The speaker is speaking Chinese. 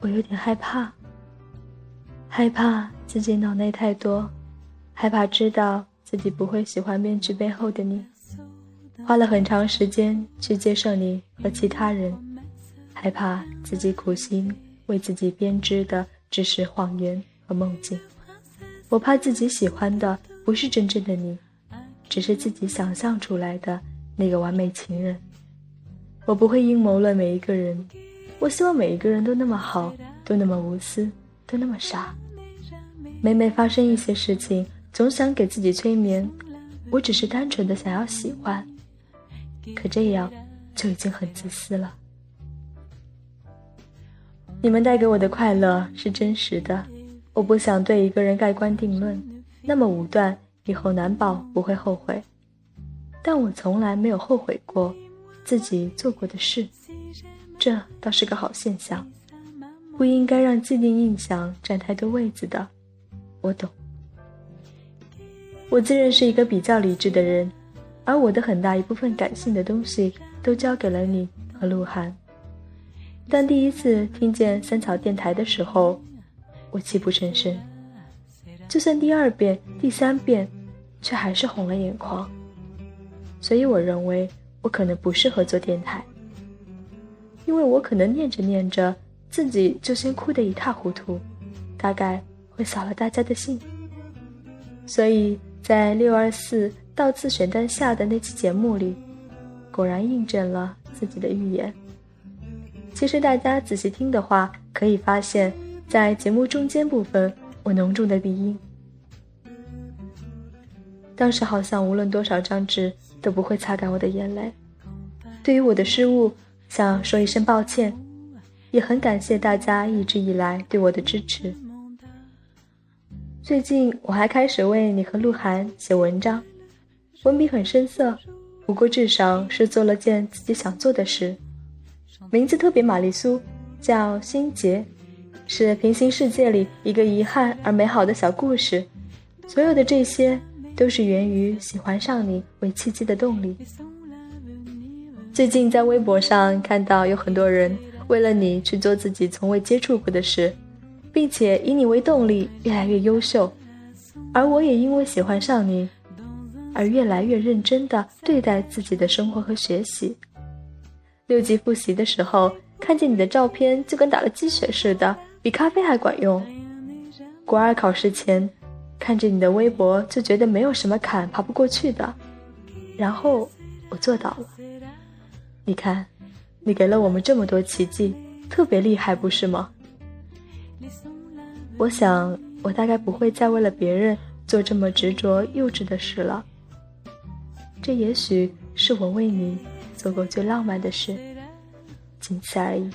我有点害怕，害怕自己脑内太多，害怕知道自己不会喜欢面具背后的你，花了很长时间去接受你和其他人，害怕自己苦心为自己编织的只是谎言和梦境。我怕自己喜欢的不是真正的你，只是自己想象出来的那个完美情人。我不会阴谋论每一个人。我希望每一个人都那么好，都那么无私，都那么傻。每每发生一些事情，总想给自己催眠，我只是单纯的想要喜欢。可这样就已经很自私了。你们带给我的快乐是真实的，我不想对一个人盖棺定论，那么武断，以后难保不会后悔。但我从来没有后悔过自己做过的事。这倒是个好现象，不应该让既定印象占太多位子的。我懂。我自认是一个比较理智的人，而我的很大一部分感性的东西都交给了你和鹿晗。但第一次听见三草电台的时候，我泣不成声。就算第二遍、第三遍，却还是红了眼眶。所以我认为我可能不适合做电台。因为我可能念着念着，自己就先哭得一塌糊涂，大概会扫了大家的兴。所以在六二四到自选单下的那期节目里，果然印证了自己的预言。其实大家仔细听的话，可以发现，在节目中间部分，我浓重的鼻音。当时好像无论多少张纸都不会擦干我的眼泪。对于我的失误。想说一声抱歉，也很感谢大家一直以来对我的支持。最近我还开始为你和鹿晗写文章，文笔很生涩，不过至少是做了件自己想做的事。名字特别玛丽苏，叫心结，是平行世界里一个遗憾而美好的小故事。所有的这些都是源于喜欢上你为契机的动力。最近在微博上看到有很多人为了你去做自己从未接触过的事，并且以你为动力越来越优秀，而我也因为喜欢上你，而越来越认真地对待自己的生活和学习。六级复习的时候看见你的照片就跟打了鸡血似的，比咖啡还管用。国二考试前看着你的微博就觉得没有什么坎爬不过去的，然后我做到了。你看，你给了我们这么多奇迹，特别厉害，不是吗？我想，我大概不会再为了别人做这么执着、幼稚的事了。这也许是我为你做过最浪漫的事，仅此而已。